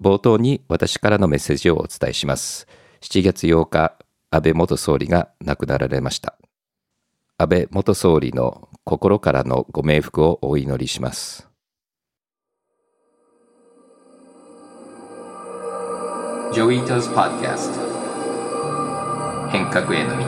冒頭に私からのメッセージをお伝えします。7月8日、安倍元総理が亡くなられました。安倍元総理の心からのご冥福をお祈りします。 Joi Ito's Podcast 変革への道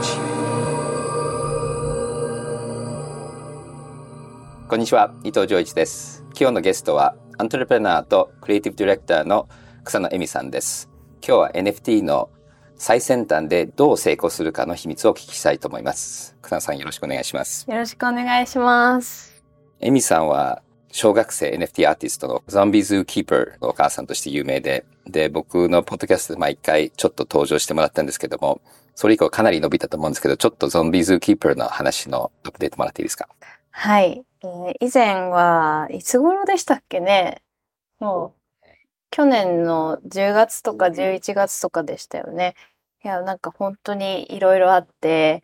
こんにちは伊藤穰一です今日のゲストはアントレプレナーとクリエイティブディレクターの草野恵美さんです。今日は NFT の最先端でどう成功するかの秘密をお聞きしたいと思います。草野さんよろしくお願いします。よろしくお願いします。恵美さんは小学生 NFT アーティストのゾンビズーキーパーのお母さんとして有名で、で、僕のポッドキャストで毎回ちょっと登場してもらったんですけども、それ以降かなり伸びたと思うんですけど、ちょっとゾンビズーキーパーの話のアップデートもらっていいですか？はい。えー、以前はいつ頃でしたっけね？もう、去年の10月とか11月とかでしたよね。いや、なんか本当にいろいろあって、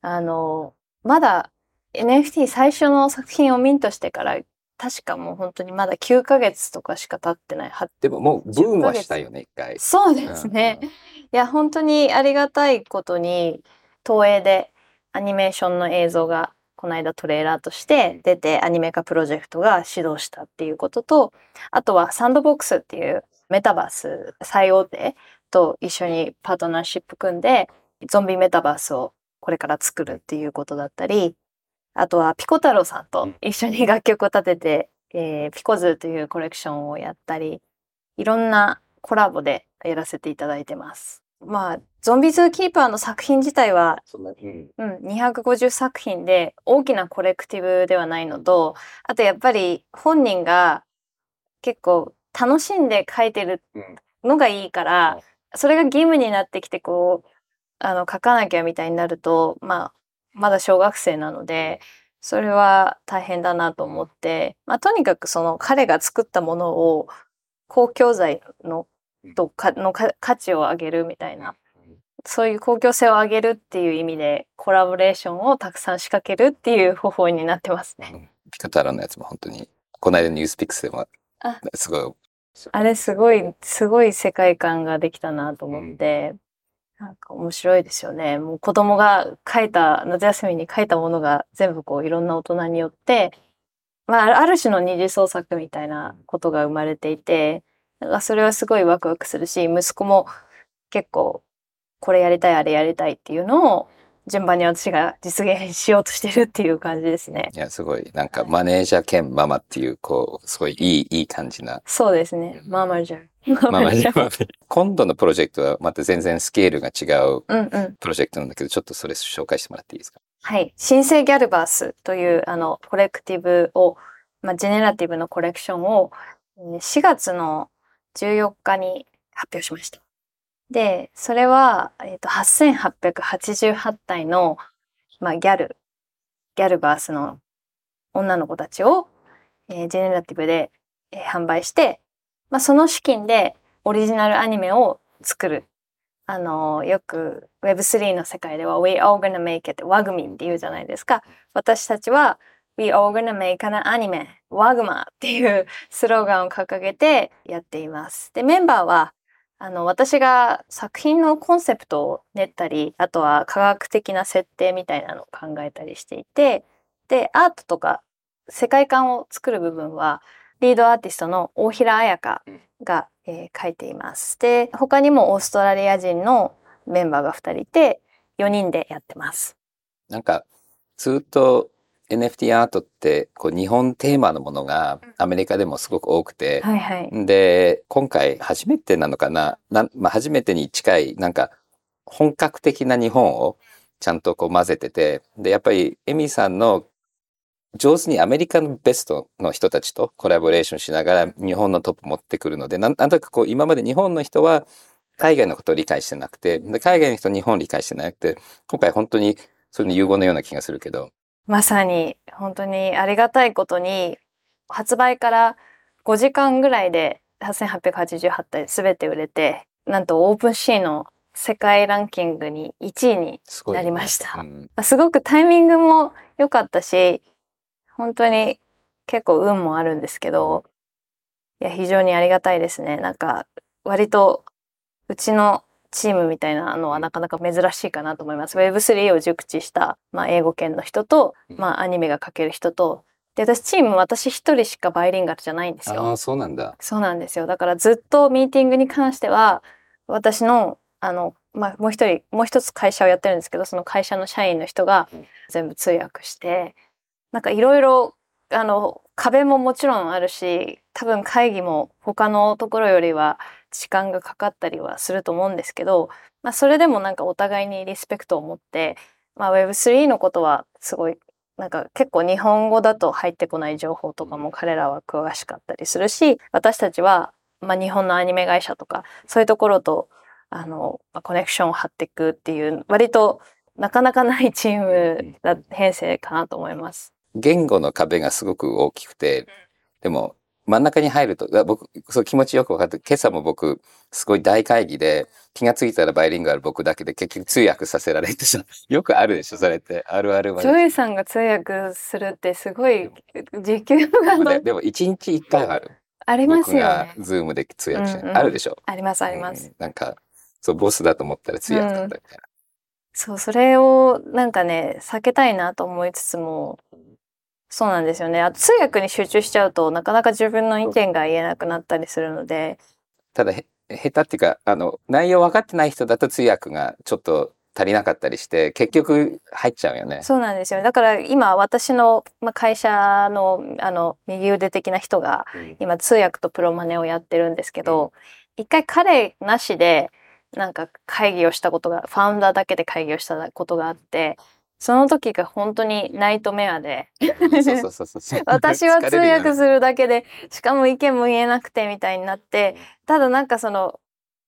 あの、まだ NFT 最初の作品をミントしてから、確かもう本当にまだ9ヶ月とかしか経ってない。でももうブームはしたよね、一回。そうですね。うんうん、いや、本当にありがたいことに、東映でアニメーションの映像がこの間トレーラーとして出てアニメ化プロジェクトが始動したっていうことと、あとはサンドボックスっていうメタバース最大手と一緒にパートナーシップ組んで、ゾンビメタバースをこれから作るっていうことだったり、あとはピコ太郎さんと一緒に楽曲を立てて、えー、ピコズというコレクションをやったり、いろんなコラボでやらせていただいてます。まあ、ゾンビズーキーパーの作品自体は、うん、250作品で大きなコレクティブではないのと、あとやっぱり本人が結構楽しんで書いてるのがいいから、それが義務になってきてこう、あの、書かなきゃみたいになると、まあ、まだ小学生なので、それは大変だなと思って、まあ、とにかくその彼が作ったものを公共財のとかの価値を上げるみたいな、そういう公共性を上げるっていう意味でコラボレーションをたくさん仕掛けるっていう方法になってますね。ピカタラのやつも本当に、この間ニュースピックスでも、すごい。あれすごい、すごい世界観ができたなと思って、うん、なんか面白いですよね。もう子供が書いた、夏休みに書いたものが全部こういろんな大人によって、まあ、ある種の二次創作みたいなことが生まれていて、だからそれはすごいワクワクするし、息子も結構これやりたい、あれやりたいっていうのを順番に私が実現しようとしてるっていう感じですね。いや、すごい。なんかマネージャー兼ママっていう、こう、すごいいい、いい感じな。そうですね。ママじゃん。ママじゃん。今度のプロジェクトはまた全然スケールが違うプロジェクトなんだけど、うんうん、ちょっとそれ紹介してもらっていいですか？はい。新生ギャルバースという、あの、コレクティブを、まあ、ジェネラティブのコレクションを、4月の14日に発表しました。で、それは、えっ、ー、と、8888体の、まあ、ギャル、ギャルバースの女の子たちを、えー、ジェネラティブで、えー、販売して、まあ、その資金でオリジナルアニメを作る。あの、よく Web3 の世界では We all gonna make it ワグミンって言うじゃないですか。私たちは We all gonna make an anime ワグマっていうスローガンを掲げてやっています。で、メンバーはあの、私が作品のコンセプトを練ったり、あとは科学的な設定みたいなのを考えたりしていて、で、アートとか世界観を作る部分は、リードアーティストの大平彩香が、えー、書いています。で、他にもオーストラリア人のメンバーが2人いて、4人でやってます。なんか、ずっと NFT アートってこう日本テーマのものがアメリカでもすごく多くて、はいはい、で、今回初めてなのかな？な、まあ、初めてに近いなんか本格的な日本をちゃんとこう混ぜてて、で、やっぱりエミさんの上手にアメリカのベストの人たちとコラボレーションしながら日本のトップ持ってくるので、なんとなくこう今まで日本の人は海外のことを理解してなくて、で海外の人は日本を理解してなくて、今回本当にそれの融合のような気がするけど、まさに本当にありがたいことに発売から5時間ぐらいで8888体全て売れてなんとオープンシーの世界ランキングに1位になりました。す,、ねうん、すごくタイミングも良かったし本当に結構運もあるんですけどいや、非常にありがたいですね。なんか、割と、うちのチームみたいなのはなかなか珍しいかなと思います。Web3 を熟知した、まあ、英語圏の人と、まあ、アニメが描ける人と、で、私チーム私一人しかバイリンガルじゃないんですよ。ああ、そうなんだ。そうなんですよ。だからずっとミーティングに関しては、私の、あの、まあ、もう一人、もう一つ会社をやってるんですけど、その会社の社員の人が全部通訳して、なんかいろいろ、あの、壁ももちろんあるし、多分会議も他のところよりは時間がかかったりはすると思うんですけど、まあ、それでもなんかお互いにリスペクトを持って、まあ、Web3 のことはすごいなんか結構日本語だと入ってこない情報とかも彼らは詳しかったりするし、私たちは、まあ、日本のアニメ会社とか、そういうところと、あの、まあコネクションを張っていくっていう、割となかなかないチームだ編成かなと思います。言語の壁がすごく大きくて、でも真ん中に入ると、あ僕、そう気持ちよく分かって、今朝も僕、すごい大会議で、気がついたらバイリンガル僕だけで結局通訳させられてさ、よくあるでしょ、それって。あるあるはジ。ョイさんが通訳するってすごい時給がででも一日一回はある。ありますよね。ズームで通訳して、うんうんあるでしょ。ありますあります。うんなんか、そう、ボスだと思ったら通訳だったみたいな。そう、それをなんかね、避けたいなと思いつつも、そうなんですよね。あと通訳に集中しちゃうとなかなか自分の意見が言えなくなったりするので、ただへ、下手っていうか、あの、内容分かってない人だと通訳がちょっと足りなかったりして、結局入っちゃうよね。そうなんですよ。だから今私のまあ会社のあの右腕的な人が今通訳とプロマネをやってるんですけど、一回彼なしでなんか会議をしたことが、ファウンダーだけで会議をしたことがあって、その時が本当にナイトメアで。私は通訳するだけで、しかも意見も言えなくてみたいになって、ただなんかその、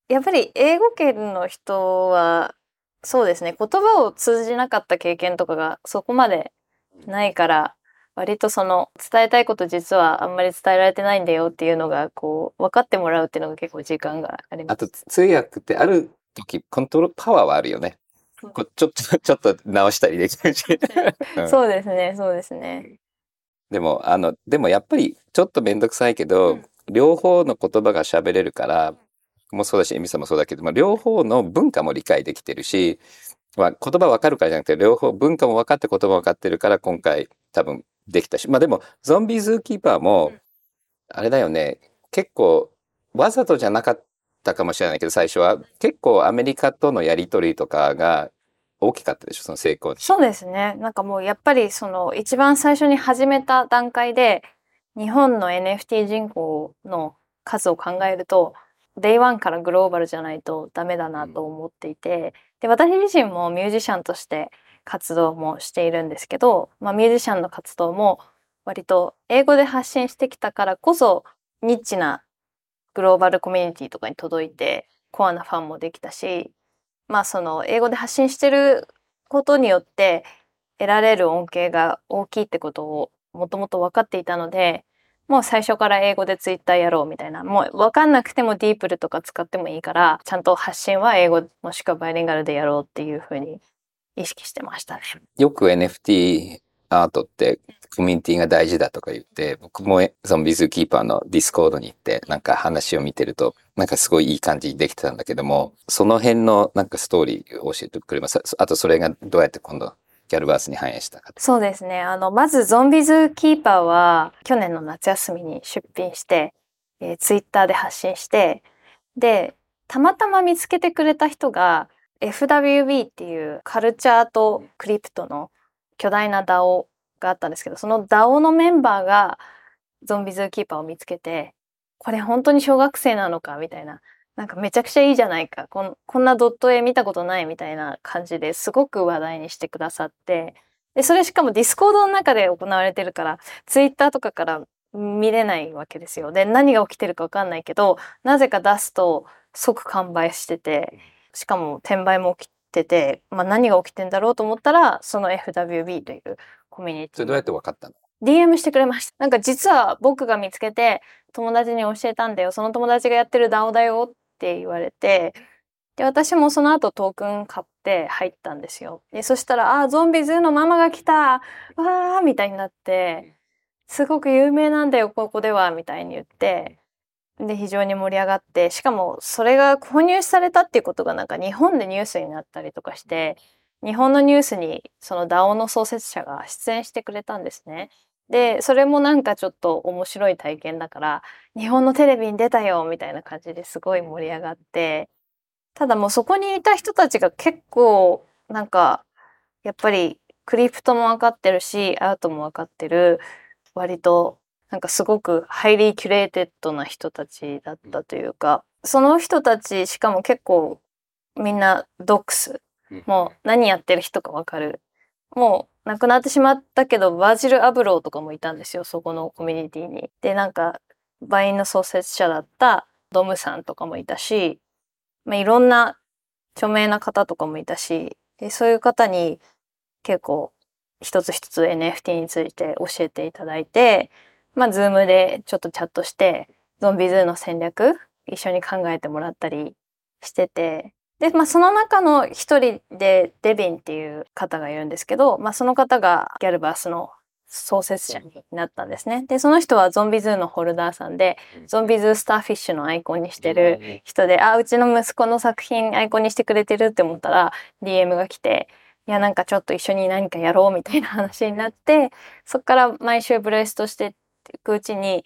やっぱり英語圏の人は、そうですね、言葉を通じなかった経験とかがそこまでないから、割とその伝えたいこと実はあんまり伝えられてないんだよっていうのがこう分かってもらうっていうのが結構時間があります。あと通訳ってある時コントロールパワーはあるよね。こちょっと、ちょっと直したりできるし。うんそうですね、そうですね。でも、あの、でもやっぱりちょっとめんどくさいけど、両方の言葉が喋れるから、もそうだし、エミさんもそうだけど、まあ、両方の文化も理解できてるし、まあ、言葉わかるからじゃなくて、両方文化も分かって言葉も分かってるから、今回多分できたし。まあでも、ゾンビズーキーパーも、あれだよね、結構、わざとじゃなかったかもしれないけど、最初は、結構アメリカとのやりとりとかが大きかったでしょ、その成功。そうですね。なんかもうやっぱりその一番最初に始めた段階で日本の NFT 人口の数を考えると Day1 からグローバルじゃないとダメだなと思っていてで私自身もミュージシャンとして活動もしているんですけど、まあ、ミュージシャンの活動も割と英語で発信してきたからこそニッチなグローバルコミュニティとかに届いてコアなファンもできたしまあその英語で発信してることによって得られる恩恵が大きいってことをもともと分かっていたのでもう最初から英語でツイッターやろうみたいなもう分かんなくても DeepL とか使ってもいいからちゃんと発信は英語もしくはバイリンガルでやろうっていうふうに意識してましたね。よく NFT アートってコミュニティが大事だとか言って、僕も Zombie Zoo Keeper の Discord に行ってなんか話を見てると、なんかすごいいい感じにできてたんだけども、その辺のなんかストーリーを教えてくれます。あとそれがどうやって今度ギャルバースに反映したか。そうですね。あの、まずゾンビズキーパーは去年の夏休みに出品して、えー、ツイッターで発信して、で、たまたま見つけてくれた人が FWB っていうカルチャーとクリプトの巨大な DAO があったんですけど、その DAO のメンバーがゾンビズーキーパーを見つけて、これ本当に小学生なのかみたいな。なんかめちゃくちゃいいじゃないか。こんこんなドット絵見たことないみたいな感じですごく話題にしてくださって。で、それしかもディスコードの中で行われてるから、ツイッターとかから見れないわけですよ。で、何が起きてるかわかんないけど、なぜか出すと即完売してて、しかも転売も起きてて、まあ何が起きてんだろうと思ったら、その FWB というコミュニティ。それどうやって分かったの？DM してくれました。なんか実は僕が見つけて友達に教えたんだよ。その友達がやってる DAO だよって言われて、で、私もその後トークン買って入ったんですよ。で、そしたら、あ、ゾンビズーのママが来たわーみたいになって、すごく有名なんだよ、ここでは、みたいに言って、で非常に盛り上がってしかもそれが購入されたっていうことがなんか日本でニュースになったりとかして日本のニュースにその DAO の創設者が出演してくれたんですね。でそれもなんかちょっと面白い体験だから日本のテレビに出たよみたいな感じですごい盛り上がってただもうそこにいた人たちが結構なんかやっぱり crypto も分かってるしアートも分かってる割となんかすごく highly curated な人たちだったというか、その人たちしかも結構みんな doxxed、もう何やってる人かわかる。もう亡くなってしまったけど、バージル・アブローとかもいたんですよ、そこのコミュニティに。で、なんか、Vine の創設者だったドムさんとかもいたし、まあ、いろんな著名な方とかもいたし、でそういう方に結構一つ一つ NFT について教えていただいて、まあ、 Zoom でちょっとチャットして、 Zombie Zoo の戦略、一緒に考えてもらったりしてて、で、まあ、その中の一人でデビンっていう方がいるんですけど、まあ、その方がギャルバースの創設者になったんですね。で、その人はゾンビズーのホルダーさんで、ゾンビズースターフィッシュのアイコンにしてる人で、あ、うちの息子の作品アイコンにしてくれてるって思ったら、DM が来て、いや、なんかちょっと一緒に何かやろうみたいな話になって、そっから毎週ブレストしていくうちに、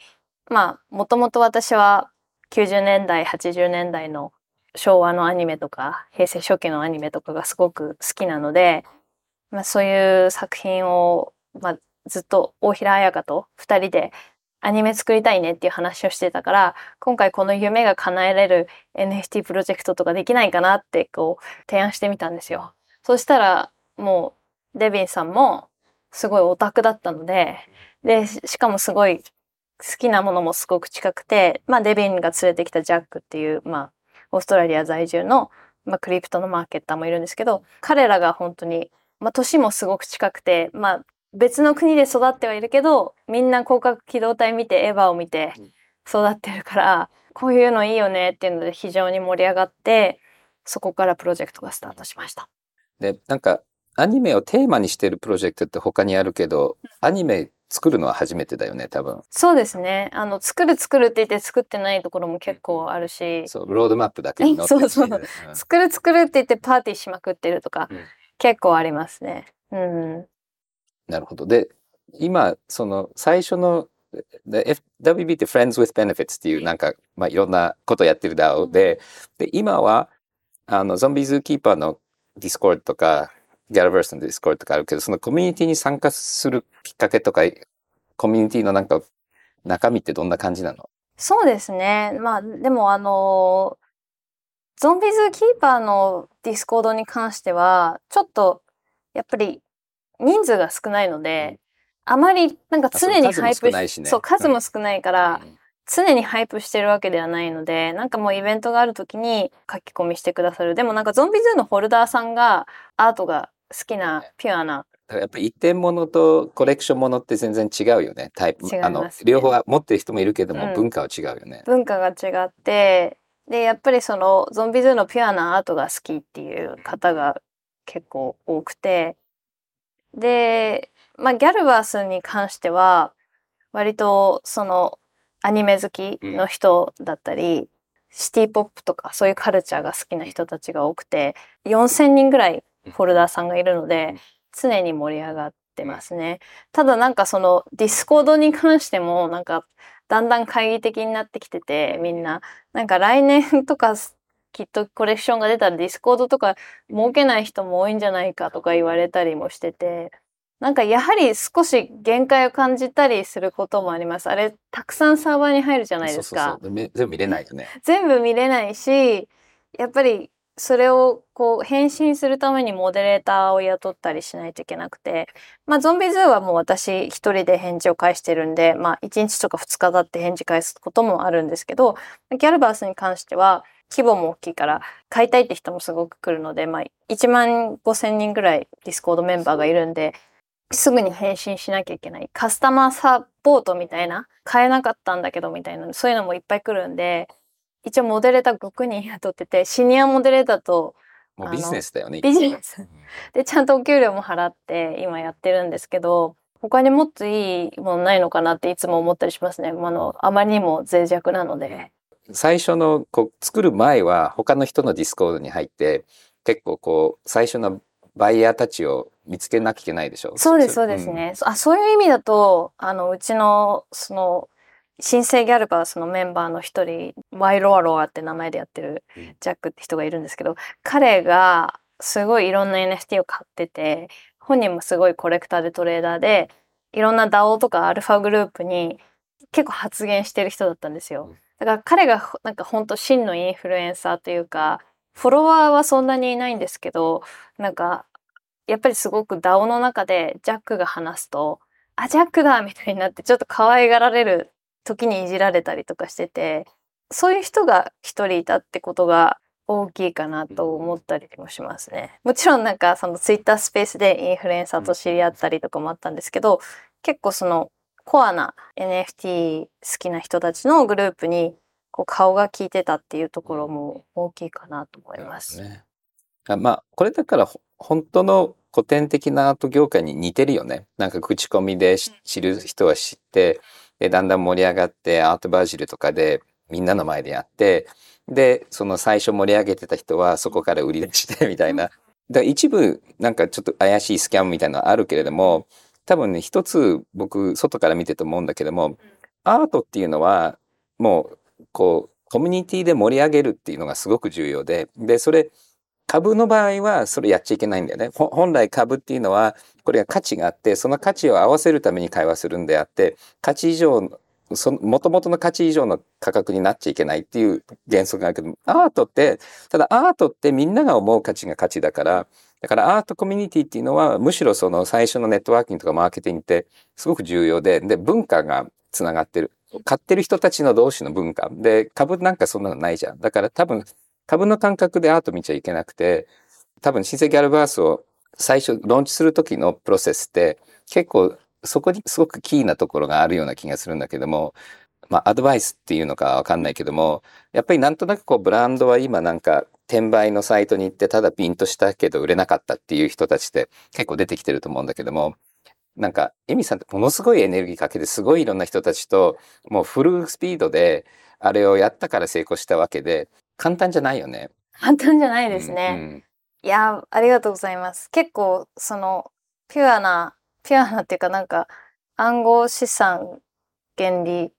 まあ、もともと私は90年代、80年代の昭和のアニメとか、平成初期のアニメとかがすごく好きなので、まあ、そういう作品を、まあ、ずっと大平彩香と二人でアニメ作りたいねっていう話をしてたから、今回この夢が叶えれる NFT プロジェクトとかできないかなってこう提案してみたんですよ。そしたらもうデビンさんもすごいオタクだったので、で、しかもすごい好きなものもすごく近くて、まあデビンが連れてきたジャックっていう、まあオーストラリア在住の、まあクリプトのマーケッターもいるんですけど、彼らが本当に、まあ年もすごく近くて、まあ別の国で育ってはいるけど、みんな広角機動隊見て、エヴァを見て育ってるから、こういうのいいよねっていうので非常に盛り上がって、そこからプロジェクトがスタートしました。で、なんかアニメをテーマにしてるプロジェクトって他にあるけど、アニメ作るのは初めてだよね、多分。そうですね。あの、作る作るって言って作ってないところも結構あるし。そう、ロードマップだけに載ってる、そうそう。うん、作る作るって言ってパーティーしまくってるとか、うん、結構ありますね。うん。なるほど。で、今、その最初の FWB って Friends with Benefits っていうなんか、まあ、いろんなことやってる DAO で、で、今は、あの、 Zombie Zoo Keeper の Discord とか、ギャルバースの Discord とかあるけど、そのコミュニティに参加するきっかけとか、コミュニティのなんか中身ってどんな感じなの？そうですね。まあ、でもあの、 Zombie Zoo Keeper の Discord に関しては、ちょっと、やっぱり人数が少ないので、うん、あまりなんか常に hype し、ね、そう、数も少ないから、うん常に hype してるわけではないので、なんかもうイベントがある時に書き込みしてくださる。でもなんか Zombie Zoo のホルダーさんがアートが好きなピュアな。やっぱり一点物とコレクション物って全然違うよね。タイプ。ね、あの、両方は持ってる人もいるけども、うん、文化は違うよね。文化が違って、で、やっぱりそのゾンビズーのピュアなアートが好きっていう方が結構多くて、で、まあギャルバースに関しては、割とそのアニメ好きの人だったり、うん、シティポップとかそういうカルチャーが好きな人たちが多くて、4000人ぐらいホルダーさんがいるので、常に盛り上がってますね。ただなんかその Discord に関してもなんかだんだん懐疑的になってきててみんななんか来年とかきっとコレクションが出たら Discord とか設けない人も多いんじゃないかとか言われたりもしててなんかやはり少し限界を感じたりすることもあります。あれたくさんサーバーに入るじゃないですか。そうそうそう全部見れないよね。全部見れないしやっぱりそれをこう返信するためにモデレーターを雇ったりしないといけなくて、まあ Zombie Zoo はもう私一人で返事を返してるんで、まあ1日とか2日経って返事返すこともあるんですけど、ギャルバースに関しては規模も大きいから買いたいって人もすごく来るので、まあ1万5千人ぐらい Discord メンバーがいるんで、すぐに返信しなきゃいけない。カスタマーサポートみたいな、買えなかったんだけどみたいな、そういうのもいっぱい来るんで、一応モデレーター6人雇ってて、シニアモデレーターと、もうビジネスだよね。ビジネス。で、ちゃんとお給料も払って今やってるんですけど、他にもっといいものないのかなっていつも思ったりしますね。あの、あまりにも脆弱なので。最初のこう作る前は他の人のディスコードに入って結構こう最初のバイヤーたちを見つけなきゃいけないでしょ？そうですそうですね、うん、あそういう意味だとあのうちのその新生ギャルバースのメンバーの一人ワイロアロアって名前でやってるジャックって人がいるんですけど、彼がすごいいろんな NFT を買ってて本人もすごいコレクターでトレーダーでいろんな DAO とかアルファグループに結構発言してる人だったんですよ。だから彼がなんか本当真のインフルエンサーというかフォロワーはそんなにいないんですけどなんかやっぱりすごく DAO の中でジャックが話すとあジャックだみたいになってちょっと可愛がられる時にいじられたりとかしててそういう人が一人いたってことが大きいかなと思ったりもしますね。もちろんなんかそのツイッタースペースでインフルエンサーと知り合ったりとかもあったんですけど結構そのコアな NFT 好きな人たちのグループにこう顔が効いてたっていうところも大きいかなと思います。ね、あまあこれだから本当の古典的なアート業界に似てるよね。なんか口コミで知る人は知って、でだんだん盛り上がってアートバジルとかでみんなの前でやってでその最初盛り上げてた人はそこから売り出してみたいな。だ一部なんかちょっと怪しいスキャンみたいなのあるけれども多分ね一つ僕外から見てて思うんだけどもアートっていうのはもうこうコミュニティで盛り上げるっていうのがすごく重要ででそれ株の場合はそれやっちゃいけないんだよね。本来株っていうのはこれが価値があってその価値を合わせるために会話するんであって価値以上その元々の価値以上の価格になっちゃいけないっていう原則があるけど、アートって、ただアートってみんなが思う価値が価値だから、だからアートコミュニティっていうのはむしろその最初のネットワーキングとかマーケティングってすごく重要で、で、文化がつながってる。買ってる人たちの同士の文化。で、株なんかそんなのないじゃん。だから多分株の感覚でアート見ちゃいけなくて、多分新世ギャルバースを最初ローンチする時のプロセスって結構そこにすごくキーなところがあるような気がするんだけども、まあ、アドバイスっていうのかわかんないけども、やっぱりなんとなくこう、ブランドは今なんか、転売のサイトに行ってただピンとしたけど売れなかったっていう人たちって結構出てきてると思うんだけども、なんか、エミさんってものすごいエネルギーかけて、すごいいろんな人たちと、もうフルスピードで、あれをやったから成功したわけで、簡単じゃないよね。簡単じゃないですね。うんうん、いや、ありがとうございます。結構、その、ピュアなピュアなっていうかなんか暗号資産原理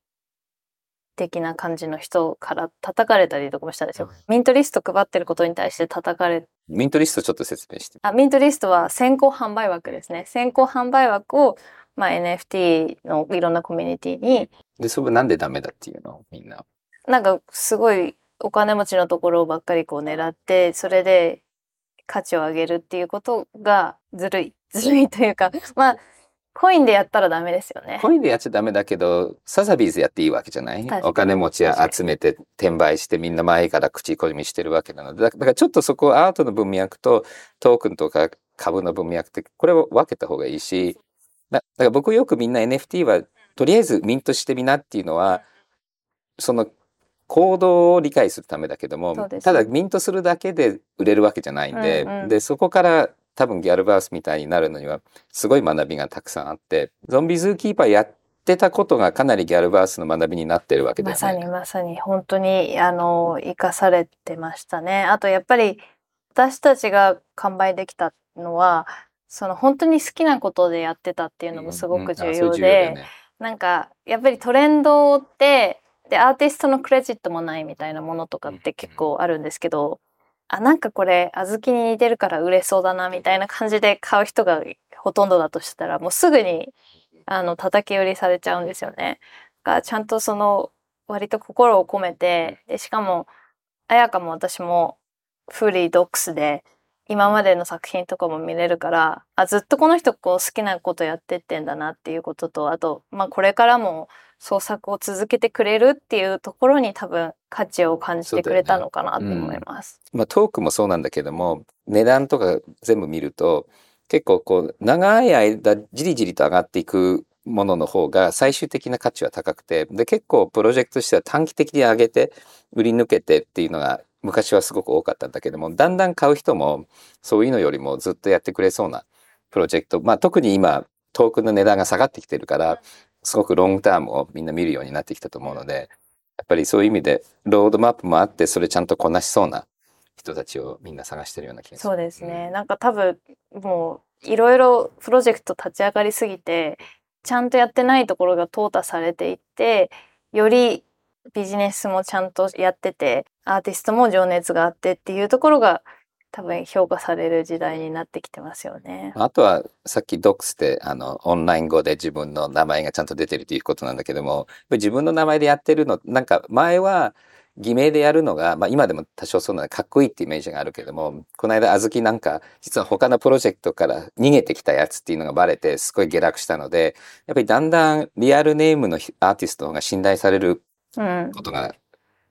的な感じの人から叩かれたりとかもしたんですよ。ミントリスト配ってることに対して叩かれミントリストちょっと説明して。あ、ミントリストは先行販売枠ですね。先行販売枠を、まあ、NFT のいろんなコミュニティに。で、それなんでダメだっていうの？みんな。なんかすごいお金持ちのところばっかりこう狙って、それで価値を上げるっていうことがずるい。ずるいというか、まあ、コインでやったらダメですよね。コインでやっちゃダメだけど、サザビーズやっていいわけじゃない？お金持ち集めて転売してみんな前から口コミしてるわけなので、だからちょっとそこアートの文脈とトークンとか株の文脈ってこれを分けた方がいいし、だから僕よくみんな NFT はとりあえずミントしてみなっていうのは、その行動を理解するためだけども、ただミントするだけで売れるわけじゃないんで、うんうん、で、そこから多分ギャルバースみたいになるのにはすごい学びがたくさんあってゾンビズーキーパーやってたことがかなりギャルバースの学びになってるわけですね。まさにまさに。本当にあの生かされてましたね。あとやっぱり私たちが完売できたのはその本当に好きなことでやってたっていうのもすごく重要で、なんかやっぱりトレンドってでアーティストのクレジットもないみたいなものとかって結構あるんですけど、あ、なんかこれ、小豆に似てるから売れそうだな、みたいな感じで買う人がほとんどだとしたら、もうすぐに、あの、叩き売りされちゃうんですよね。だからちゃんとその、割と心を込めて、で、しかも、綾香も私も、フリードックスで、今までの作品とかも見れるから、あ、ずっとこの人こう好きなことやってってんだなっていうことと、あと、まあこれからも創作を続けてくれるっていうところに多分価値を感じてくれたのかなと思います。ねうん、まあ、トークもそうなんだけども値段とか全部見ると結構こう長い間じりじりと上がっていくものの方が最終的な価値は高くてで結構プロジェクトとしては短期的に上げて売り抜けてっていうのが昔はすごく多かったんだけどもだんだん買う人もそういうのよりもずっとやってくれそうなプロジェクトまあ特に今トークンの値段が下がってきてるからすごくロングタームをみんな見るようになってきたと思うので、っぱりそういう意味で、ロードマップもあって、それちゃんとこなしそうな人たちをみんな探してるような気がする。そうですね。なんか多分、もう、いろいろプロジェクト立ち上がりすぎて、ちゃんとやってないところが淘汰されていって、よりビジネスもちゃんとやってて、アーティストも情熱があってっていうところが、多分評価される時代になってきてますよね。あとは、さっき Docs で、あの、オンライン語で自分の名前がちゃんと出てるということなんだけども、自分の名前でやってるの、なんか前は偽名でやるのが、まあ今でも多少そうなのかっこいいってイメージがあるけども、この間、あずきなんか、実は他のプロジェクトから逃げてきたやつっていうのがバレて、すごい下落したので、やっぱりだんだんリアルネームのアーティストの方が信頼される。ことが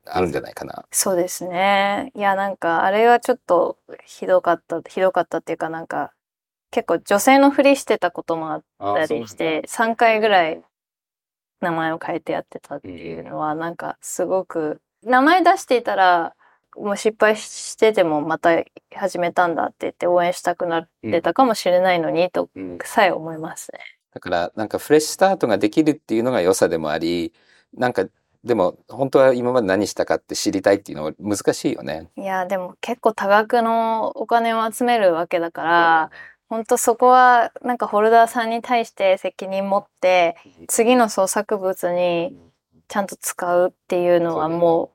あるんじゃないかな。そうですね。いや、なんか、あれはちょっとひどかった、ひどかったっていうかなんか、結構女性のふりしてたこともあったりして、3回ぐらい名前を変えてやってたっていうのは、なんかすごく、名前出していたら、もう失敗しててもまた始めたんだって言って応援したくなってたかもしれないのに、とさえ思いますね。だから、なんかフレッシュスタートができるっていうのが良さでもあり、なんか、でも、本当は今まで何したかって知りたいっていうのは難しいよね。いや、でも結構多額のお金を集めるわけだから、本当そこはなんかホルダーさんに対して責任持って、次の創作物にちゃんと使うっていうのはも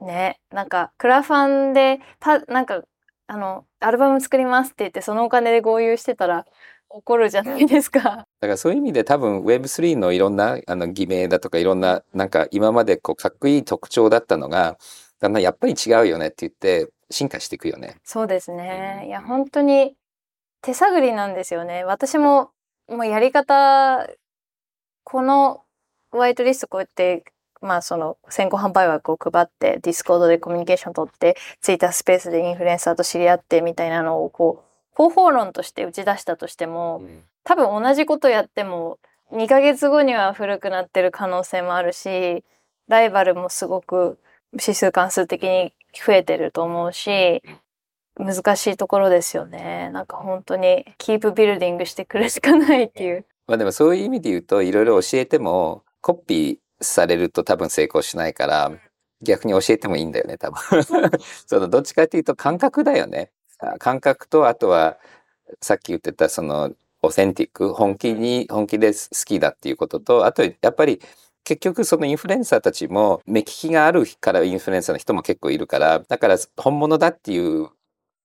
う、ね、なんかクラファンでパ、なんか、あの、アルバム作りますって言って、そのお金で豪遊してたら怒るじゃないですか。だからそういう意味で多分 Web3 のいろんなあの偽名だとかいろんななんか今までこうかっこいい特徴だったのが、だんだんやっぱり違うよねって言って進化していくよね。そうですね。いや、本当に手探りなんですよね。私も、もうやり方、このホワイトリストこうやって、まあその先行販売枠を配って、ディスコードでコミュニケーション取って、ツイッタースペースでインフルエンサーと知り合ってみたいなのをこう、方法論として打ち出したとしても、多分同じことやっても、2ヶ月後には古くなってる可能性もあるし、ライバルもすごく指数関数的に増えてると思うし、難しいところですよね。なんか本当にキープビルディングしてくるしかないっていう。まあでもそういう意味で言うといろいろ教えてもコピーされると多分成功しないから逆に教えてもいいんだよね多分。そのどっちかっていうと感覚だよね。感覚とあとはさっき言ってたそのオーセンティック本気に本気で好きだっていうこととあとやっぱり結局そのインフルエンサーたちも目利きがあるからインフルエンサーの人も結構いるからだから本物だっていう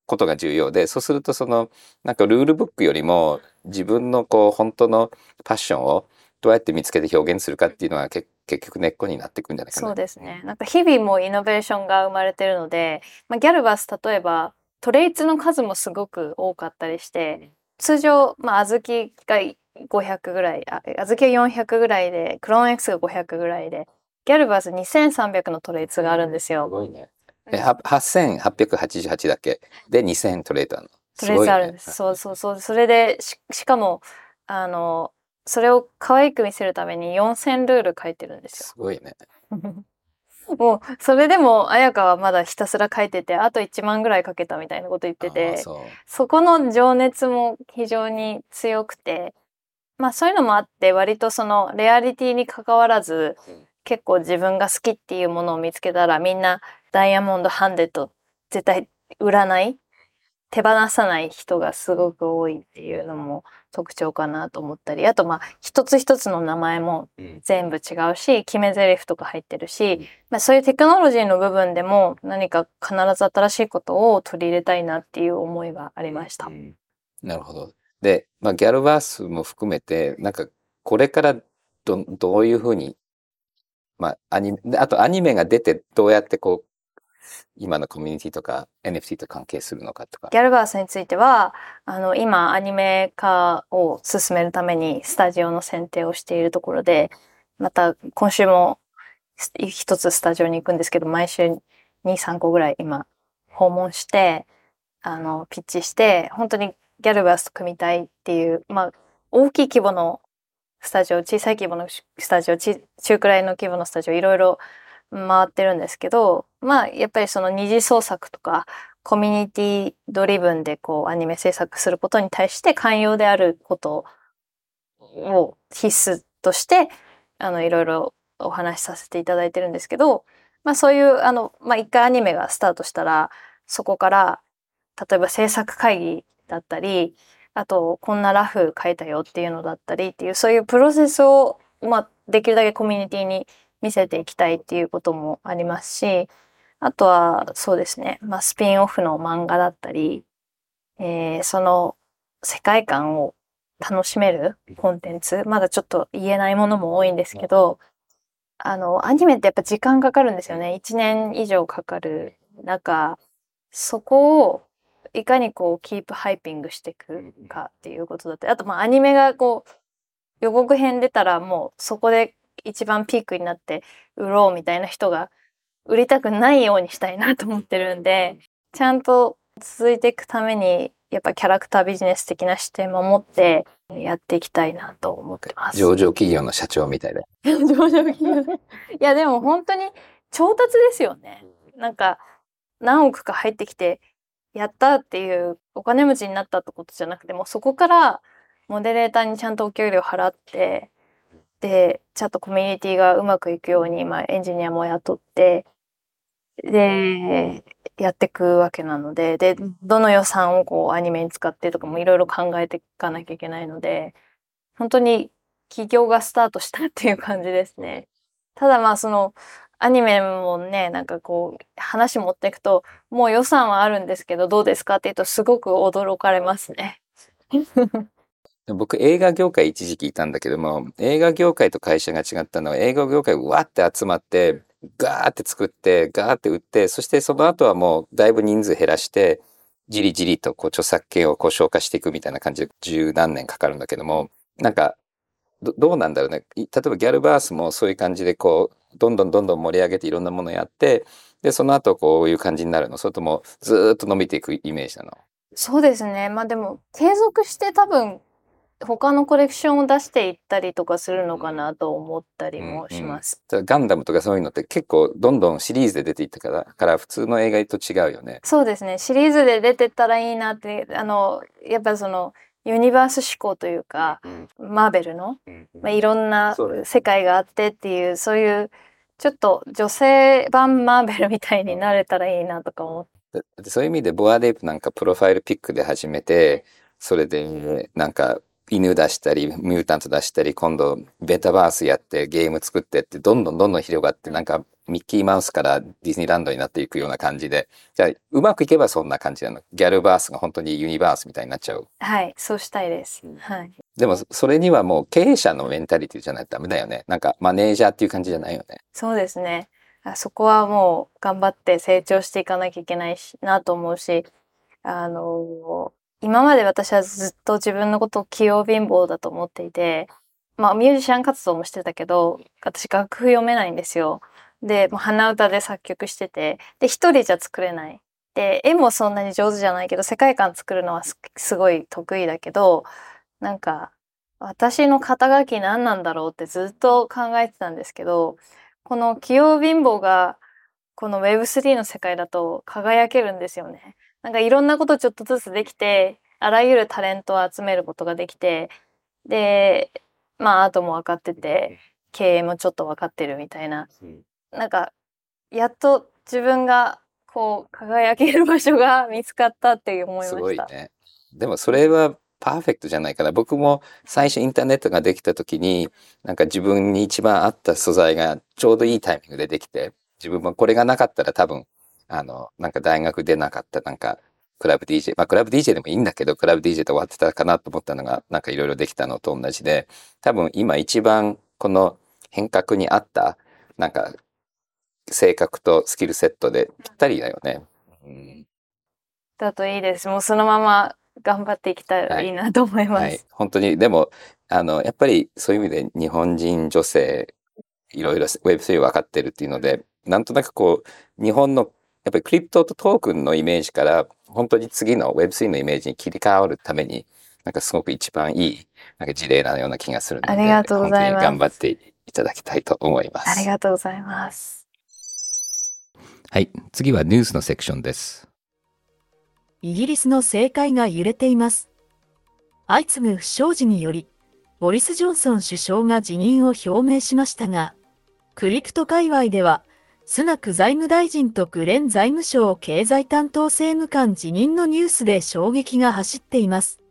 ことが重要でそうするとそのなんかルールブックよりも自分のこう本当のパッションをどうやって見つけて表現するかっていうのは結局根っこになっていくんじゃないかな。そうですね。なんか日々もイノベーションが生まれてるので、まあ、ギャルバス例えばトレイツの数もすごく多かったりして、通常、まあ、小豆が500ぐらい、あ小豆は400ぐらいで、クローン X が500ぐらいで、ギャルバス2300のトレイツがあるんですすよ。ごいね。え、は8888だっけ？で2000トレートあるの？トレイツあるんです。そうそうそう。それでし、しかも、あの、それを可愛く見せるために4000ルール書いてるんですよ。すごいね。もう、それでも、彩香はまだひたすら書いてて、あと1万ぐらい書けたみたいなこと言ってて、そこの情熱も非常に強くて、まあそういうのもあって、割とそのレアリティに関わらずうん、結構自分が好きっていうものを見つけたら、みんなダイヤモンドハンデと絶対売らない、手放さない人がすごく多いっていうのも特徴かなと思ったり、あとまあ一つ一つの名前もうん全部違うし、決め台詞とか入ってるし、まあ、そういうテクノロジーの部分でも何か必ず新しいことを取り入れたいなっていう思いがありました。うんなるほど。で、まあ、ギャルバースも含めて、なんか、これからど、どういうふうに、まあ、アニメ、あとアニメが出て、どうやってこう、今のコミュニティとか NFT と関係するのかとか。ギャルバースについては、あの、今、アニメ化を進めるためにスタジオの選定をしているところで、また今週も一つスタジオに行くんですけど、毎週2、3個ぐらい今、訪問して、あの、ピッチして、本当にギャルバース組みたいっていう、まあ、大きい規模のスタジオ、小さい規模のスタジオ、中くらいの規模のスタジオ、いろいろ回ってるんですけど、まあ、やっぱりその二次創作とか、コミュニティドリブンでこうアニメ制作することに対して寛容であることを必須として、あの、いろいろお話しさせていただいてるんですけど、まあそういう、あの、まあ一回アニメがスタートしたら、そこから、例えば制作会議だったり、あと、こんなラフ書いたよっていうのだったりっていう、そういうプロセスを、まあ、できるだけコミュニティに見せていきたいっていうこともありますし、あとは、そうですね、まあ、スピンオフの漫画だったり、えーその世界観を楽しめるコンテンツ、まだちょっと言えないものも多いんですけど、あの、アニメってやっぱ時間かかるんですよね。1年以上かかる。中、そこをいかにこう、キープハイピングしていくかっていうことだって、あとまあアニメがこう、予告編出たらもうそこで一番ピークになって売ろうみたいな人が売りたくないようにしたいなと思ってるんで、ちゃんと続いていくために、やっぱキャラクタービジネス的な視点も持ってやっていきたいなと思ってます。上場企業の社長みたいで。上場企業。いや、でも本当に調達ですよね。なんか、何億か入ってきて、やったっていう、お金持ちになったってことじゃなくて、もうそこから、モデレーターにちゃんとお給料払って、で、ちゃんとコミュニティがうまくいくように、まあ、エンジニアも雇って、で、やっていくわけなので、で、どの予算をこうアニメに使ってとかもいろいろ考えていかなきゃいけないので、本当に起業がスタートしたっていう感じですね。ただまあそのアニメもね、なんかこう話持っていくと、もう予算はあるんですけどどうですかって言うとすごく驚かれますね。僕映画業界一時期いたんだけども、映画業界と会社が違ったのは映画業界わって集まって、ガーって作って、ガーって売って、そしてその後はもうだいぶ人数減らして、じりじりとこう著作権をこう消化していくみたいな感じで十何年かかるんだけども、なんか、どうなんだろうね。例えばギャルバースもそういう感じでこう、どんどんどんどん盛り上げていろんなものやって、で、その後こういう感じになるのそれともずっと伸びていくイメージなの？そうですね。まあでも継続して多分他のコレクションを出していったりとかするのかなと思ったりもします。だからガンダムとかそういうのって結構どんどんシリーズで出ていったから、から普通の映画と違うよね。そうですね。シリーズで出てったらいいなって、あの、やっぱその、ユニバース思考というか、マーベルの、まあ、いろんな世界があってっていう、そういう、ちょっと女性版マーベルみたいになれたらいいなとか思って。だってそういう意味でボアデープなんかプロファイルピックで始めて、それでなんか犬出したり、ミュータント出したり、今度ベタバースやってゲーム作ってってどんどんどんどん広がってなんかミッキーマウスからディズニーランドになっていくような感じで、じゃあうまくいけばそんな感じなの。ギャルバースが本当にユニバースみたいになっちゃう。はい、そうしたいです。はい。でもそれにはもう経営者のメンタリティじゃないとダメだよね。なんかマネージャーっていう感じじゃないよね。そうですね。あそこはもう頑張って成長していかなきゃいけないしなと思うし、あの、今まで私はずっと自分のことを器用貧乏だと思っていて、まあミュージシャン活動もしてたけど、私楽譜読めないんですよ。で、もう鼻歌で作曲してて、で、一人じゃ作れない。で、絵もそんなに上手じゃないけど、世界観作るのはすごい得意だけど、なんか、私の肩書き何なんだろうってずっと考えてたんですけど、この器用貧乏がこの Web3 の世界だと輝けるんですよね。なんかいろんなことちょっとずつできて、あらゆるタレントを集めることができて、で、まあアートも分かってて、経営もちょっと分かってるみたいな。なんか、やっと自分がこう輝ける場所が見つかったって思いすました。ごいね。でもそれはパーフェクトじゃないから僕も最初インターネットができた時になんか自分に一番合った素材がちょうどいいタイミングでできて自分もこれがなかったら多分あのなんか大学出なかったなんかクラブ DJ まあクラブ DJ でもいいんだけどクラブ DJ で終わってたかなと思ったのがなんかいろいろできたのと同じで多分今一番この変革に合ったなんか性格とスキルセットでぴったりだよね。うんだといいです。もうそのまま頑張っていけたらいいなと思います。はい、本当に、でも、あの、やっぱりそういう意味で日本人女性、いろいろ Web3 分かってるっていうので、なんとなくこう、日本の、やっぱりクリプトとトークンのイメージから、本当に次の Web3 のイメージに切り替わるために、なんかすごく一番いい、なんか事例なような気がするので、ありがとうございます本当に頑張っていただきたいと思います。ありがとうございます。はい、次はニュースのセクションです。イギリスの政界が揺れています。相次ぐ不祥事により、ボリス・ジョンソン首相が辞任を表明しましたが、クリプト界隈では、スナク財務大臣とグレン財務省経済担当政務官辞任のニュースで衝撃が走っています。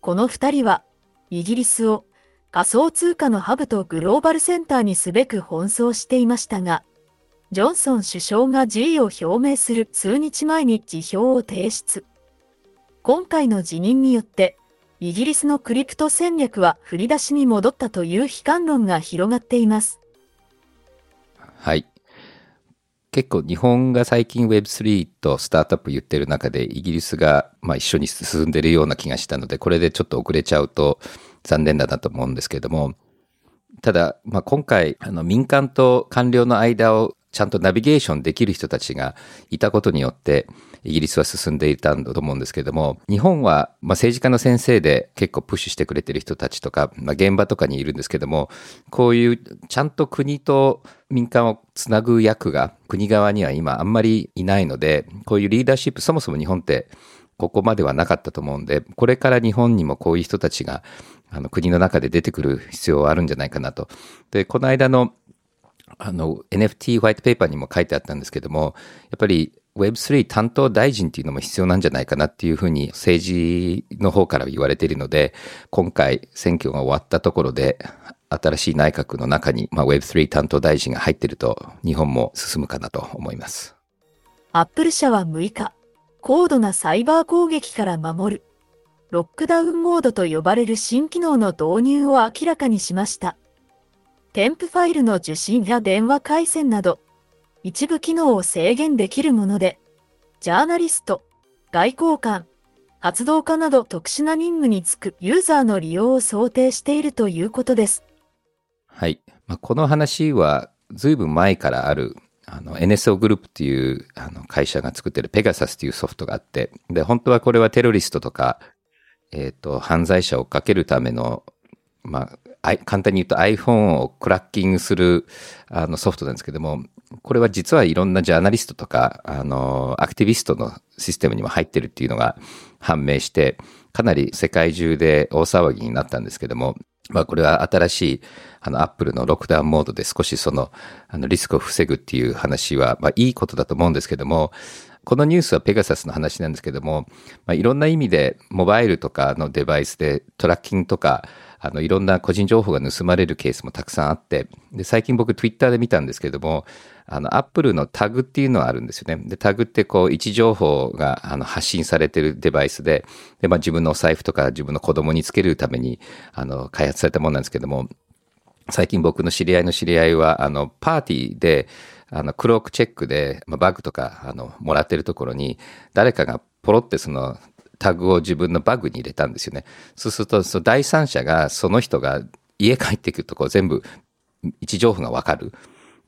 この二人は、イギリスを仮想通貨のハブとグローバルセンターにすべく奔走していましたが、ジョンソン首相が辞意を表明する数日前に辞表を提出。今回の辞任によって、イギリスのクリプト戦略は振り出しに戻ったという悲観論が広がっています。はい。結構日本が最近 Web3 とスタートアップ言ってる中でイギリスがまあ一緒に進んでるような気がしたので、これでちょっと遅れちゃうと残念だなと思うんですけれども、ただ、まあ、今回あの民間と官僚の間をちゃんとナビゲーションできる人たちがいたことによって、イギリスは進んでいたんだと思うんですけれども、日本は、まあ、政治家の先生で結構プッシュしてくれてる人たちとか、まあ、現場とかにいるんですけども、こういうちゃんと国と民間をつなぐ役が国側には今あんまりいないので、こういうリーダーシップ、そもそも日本ってここまではなかったと思うんで、これから日本にもこういう人たちがあの国の中で出てくる必要はあるんじゃないかなと。で、この間のあの NFT ホワイトペーパーにも書いてあったんですけども、やっぱり Web3 担当大臣っていうのも必要なんじゃないかなっていうふうに政治の方から言われているので、今回選挙が終わったところで、新しい内閣の中に、まあ、Web3 担当大臣が入っていると、日本も進むかなと思います。アップル社は6日、高度なサイバー攻撃から守る、ロックダウンモードと呼ばれる新機能の導入を明らかにしました。添付ファイルの受信や電話回線など、一部機能を制限できるもので、ジャーナリスト、外交官、活動家など特殊な任務に就くユーザーの利用を想定しているということです。はい。まあ、この話は、ずいぶん前からある、あの、NSO グループっていうあの会社が作ってるペガサスっていうソフトがあって、で、本当はこれはテロリストとか、えっ、と、犯罪者をかけるための、まあ、簡単に言うと iPhone をクラッキングするあのソフトなんですけども、これは実はいろんなジャーナリストとか、あの、アクティビストのシステムにも入ってるっていうのが判明して、かなり世界中で大騒ぎになったんですけども、まあこれは新しいあのアップルのロックダウンモードで少しそのあのリスクを防ぐっていう話は、まあいいことだと思うんですけども、このニュースはペガサスの話なんですけども、まあ、いろんな意味でモバイルとかのデバイスでトラッキングとか、あのいろんな個人情報が盗まれるケースもたくさんあって、で最近僕 Twitter で見たんですけども、あの Apple のタグっていうのはあるんですよね。で、タグってこう位置情報があの発信されてるデバイスで、で、まあ自分のお財布とか自分の子供につけるためにあの開発されたものなんですけども、最近僕の知り合いの知り合いは、あの、パーティーで、あの、クロークチェックで、まあ、バッグとか、あの、もらってるところに、誰かがポロってその、タグを自分のバグに入れたんですよね。そうすると、その第三者が、その人が家帰ってくるとこう全部、位置情報がわかる。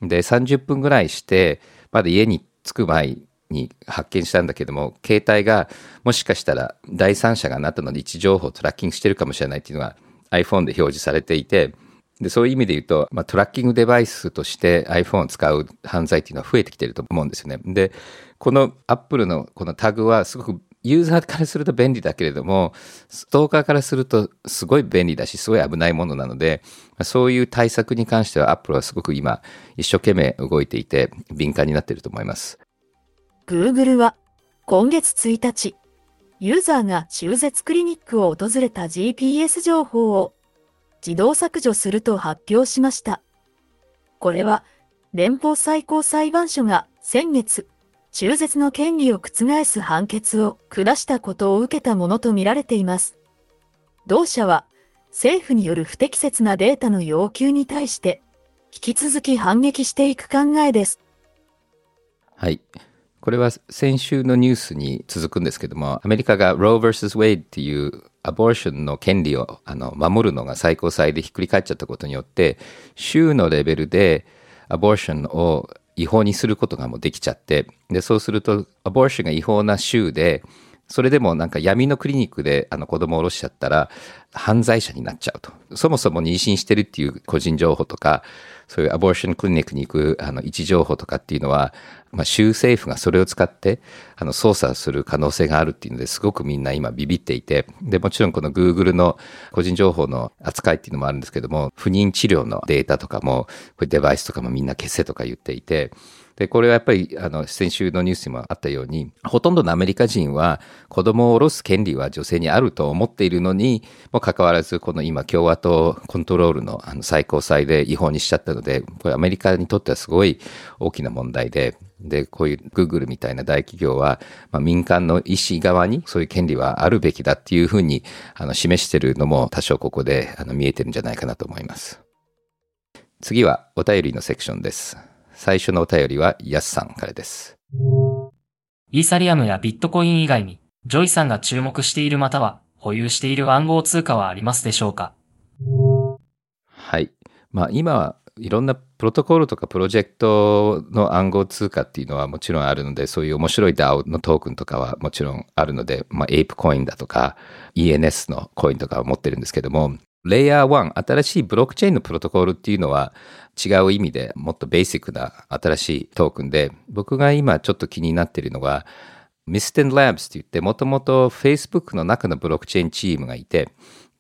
で、30分ぐらいして、まだ家に着く前に発見したんだけども、携帯が、もしかしたら第三者があなたの位置情報をトラッキングしてるかもしれないっていうのが iPhone で表示されていて、で、そういう意味で言うと、まあ、トラッキングデバイスとして iPhone を使う犯罪っていうのは増えてきてると思うんですよね。で、この Apple のこのタグはすごくユーザーからすると便利だけれども、ストーカーからするとすごい便利だし、すごい危ないものなので、そういう対策に関しては Apple はすごく今、一生懸命動いていて、敏感になっていると思います。Google は今月1日、ユーザーが中絶クリニックを訪れた GPS 情報を自動削除すると発表しました。これは連邦最高裁判所が先月、中絶の権利を覆す判決を下したことを受けたものとみられています。同社は政府による不適切なデータの要求に対して引き続き反撃していく考えです。はい。これは先週のニュースに続くんですけども、アメリカが Roe vs. Wade っていうアボーションの権利をあの守るのが最高裁でひっくり返っちゃったことによって、州のレベルでアボーションを違法にすることがもうできちゃって、で、そうすると、アボーションが違法な州で、それでもなんか闇のクリニックであの子供を下ろしちゃったら、犯罪者になっちゃうと。そもそも妊娠してるっていう個人情報とか、そういうアボーションクリニックに行くあの位置情報とかっていうのは、まあ、州政府がそれを使ってあの操作する可能性があるっていうのですごくみんな今ビビっていて、で、もちろんこの Google の個人情報の扱いっていうのもあるんですけども、不妊治療のデータとかも、これデバイスとかもみんな消せとか言っていて、で、これはやっぱり、あの、先週のニュースにもあったように、ほとんどのアメリカ人は子供を下ろす権利は女性にあると思っているのにもかかわらず、この今共和党コントロールのあの最高裁で違法にしちゃったので、これアメリカにとってはすごい大きな問題で、で、こういう Google みたいな大企業は、まあ、民間の医師側にそういう権利はあるべきだっていうふうにあの示してるのも多少ここであの見えてるんじゃないかなと思います。次はお便りのセクションです。最初のお便りはヤスさんからです。イーサリアムやビットコイン以外に、ジョイさんが注目しているまたは保有している暗号通貨はありますでしょうか？はい。まあ今はいろんなプロトコルとかプロジェクトの暗号通貨っていうのはもちろんあるので、そういう面白い DAO のトークンとかはもちろんあるので、まあ、 ApeCoin だとか ENS のコインとかを持ってるんですけども、レイヤー1、新しいブロックチェーンのプロトコルっていうのは違う意味でもっとベーシックな新しいトークンで、僕が今ちょっと気になっているのが、Mysten Labs って言って、もともと Facebook の中のブロックチェーンチームがいて、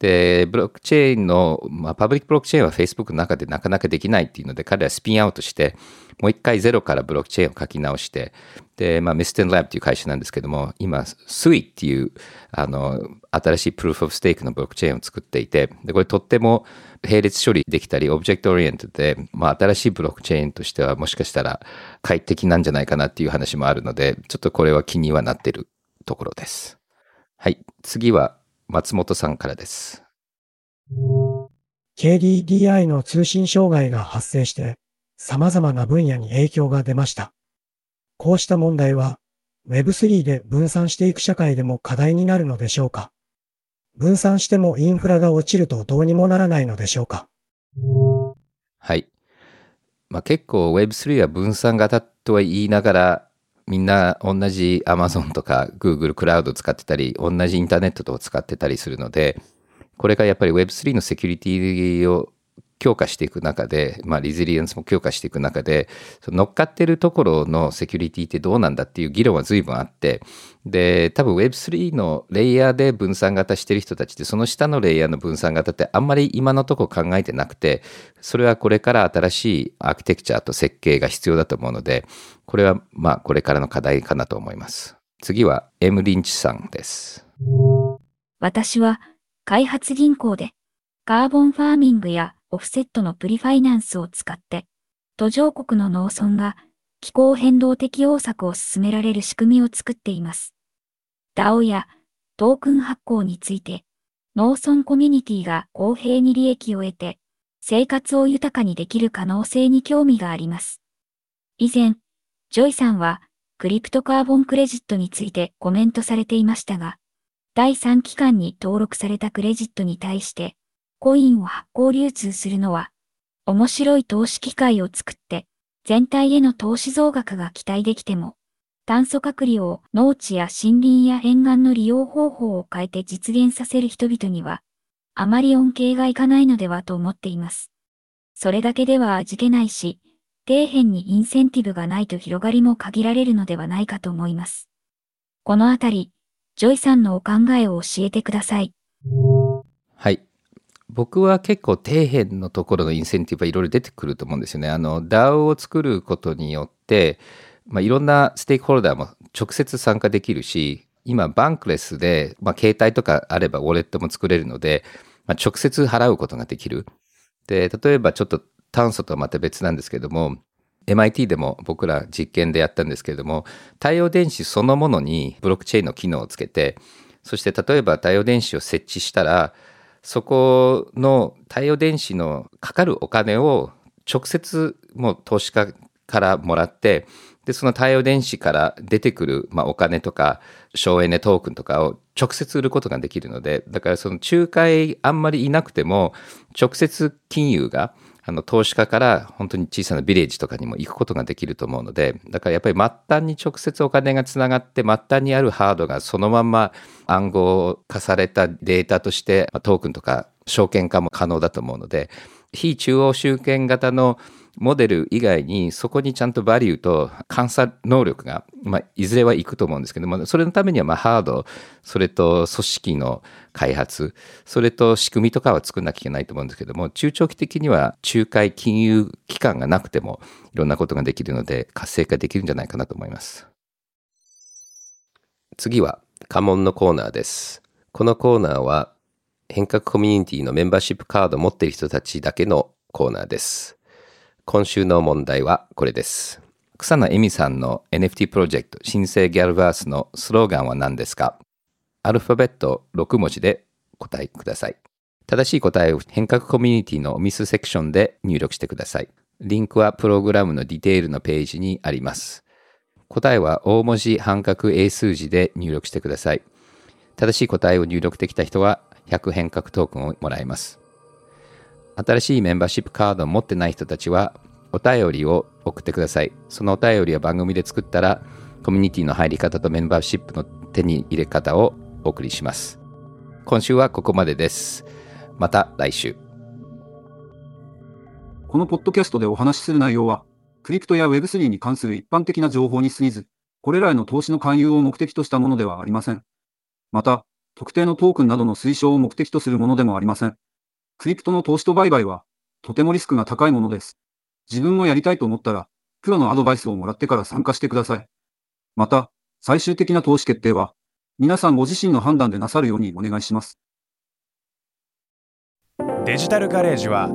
で、ブロックチェーンの、まあ、パブリックブロックチェーンは Facebook の中でなかなかできないっていうので、彼はスピンアウトして、もう一回ゼロからブロックチェーンを書き直して、で、まあ、 Mysten Lab っていう会社なんですけども、今、 Sui っていう、あの、新しいプルーフオブステークのブロックチェーンを作っていて、で、これとっても並列処理できたり、オブジェクトオリエントで、まあ、新しいブロックチェーンとしてはもしかしたら快適なんじゃないかなっていう話もあるので、ちょっとこれは気にはなってるところです。はい。次は松本さんからです。KDDI の通信障害が発生して、様々な分野に影響が出ました。こうした問題は Web3 で分散していく社会でも課題になるのでしょうか分散してもインフラが落ちるとどうにもならないのでしょうかはい。まあ、結構 Web3 は分散型とは言いながらみんな同じ Amazon とか Google クラウド使ってたり同じインターネットと使ってたりするのでこれがやっぱり Web3 のセキュリティを強化していく中で、まあ、リズリエンスも強化していく中で、乗っかってるところのセキュリティってどうなんだっていう議論は随分あって、で、多分 Web3 のレイヤーで分散型してる人たちって、その下のレイヤーの分散型ってあんまり今のとこ考えてなくて、それはこれから新しいアーキテクチャと設計が必要だと思うので、これはまあこれからの課題かなと思います。次は M リンチさんです。私は開発銀行でカーボンファーミングやオフセットのプリファイナンスを使って、途上国の農村が気候変動適応策を進められる仕組みを作っています。DAO やトークン発行について、農村コミュニティが公平に利益を得て、生活を豊かにできる可能性に興味があります。以前、ジョイさんは、クリプトカーボンクレジットについてコメントされていましたが、第3機関に登録されたクレジットに対して、コインを発行流通するのは、面白い投資機会を作って、全体への投資増額が期待できても、炭素隔離を農地や森林や沿岸の利用方法を変えて実現させる人々には、あまり恩恵がいかないのではと思っています。それだけでは味気ないし、底辺にインセンティブがないと広がりも限られるのではないかと思います。このあたり、ジョイさんのお考えを教えてください。はい。僕は結構底辺のところのインセンティブはいろいろ出てくると思うんですよね。あの DAO を作ることによって、まあ、いろんなステークホルダーも直接参加できるし、今バンクレスで、まあ、携帯とかあればウォレットも作れるので、まあ、直接払うことができる。で、例えばちょっと炭素とはまた別なんですけども、MIT でも僕ら実験でやったんですけれども、太陽電子そのものにブロックチェーンの機能をつけて、そして例えば太陽電子を設置したら、そこの太陽電子のかかるお金を直接もう投資家からもらって、で、その太陽電子から出てくる、まあ、お金とか、省エネトークンとかを直接売ることができるので、だからその仲介あんまりいなくても、直接金融があの投資家から本当に小さなビレッジとかにも行くことができると思うのでだからやっぱり末端に直接お金がつながって末端にあるハードがそのまま暗号化されたデータとしてトークンとか証券化も可能だと思うので非中央集権型のモデル以外にそこにちゃんとバリューと監査能力が、まあ、いずれはいくと思うんですけどもそれのためにはまあハードそれと組織の開発それと仕組みとかは作んなきゃいけないと思うんですけども中長期的には仲介金融機関がなくてもいろんなことができるので活性化できるんじゃないかなと思います。次は家紋のコーナーです。このコーナーは変革コミュニティのメンバーシップカードを持っている人たちだけのコーナーです。今週の問題はこれです。草野恵美さんの NFT プロジェクト新生ギャルバースのスローガンは何ですか？アルファベット6文字で答えください。正しい答えを変革コミュニティのミスセクションで入力してください。リンクはプログラムのディテールのページにあります。答えは大文字半角英数字で入力してください。正しい答えを入力できた人は100変革トークンをもらえます。新しいメンバーシップカードを持ってない人たちは、お便りを送ってください。そのお便りは番組で作ったら、コミュニティの入り方とメンバーシップの手に入れ方をお送りします。今週はここまでです。また来週。このポッドキャストでお話しする内容は、クリプトや Web3 に関する一般的な情報に過ぎず、これらへの投資の勧誘を目的としたものではありません。また、特定のトークンなどの推奨を目的とするものでもありません。クリプトの投資と売買は、とてもリスクが高いものです。自分もやりたいと思ったら、プロのアドバイスをもらってから参加してください。また、最終的な投資決定は、皆さんご自身の判断でなさるようにお願いします。デジタルガレージは、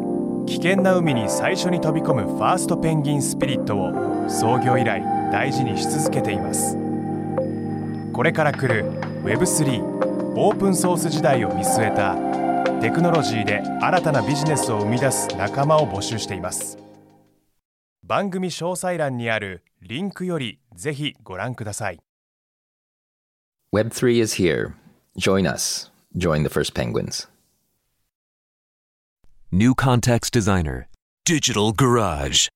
危険な海に最初に飛び込むファーストペンギンスピリットを創業以来大事にし続けています。これから来る Web3 オープンソース時代を見据えたテクノロジーで新たなビジネスを生み出す仲間を募集しています番組詳細欄にあるリンクよりぜひご覧ください Web3 is here. Join us. Join the first penguins. New Context Designer Digital Garage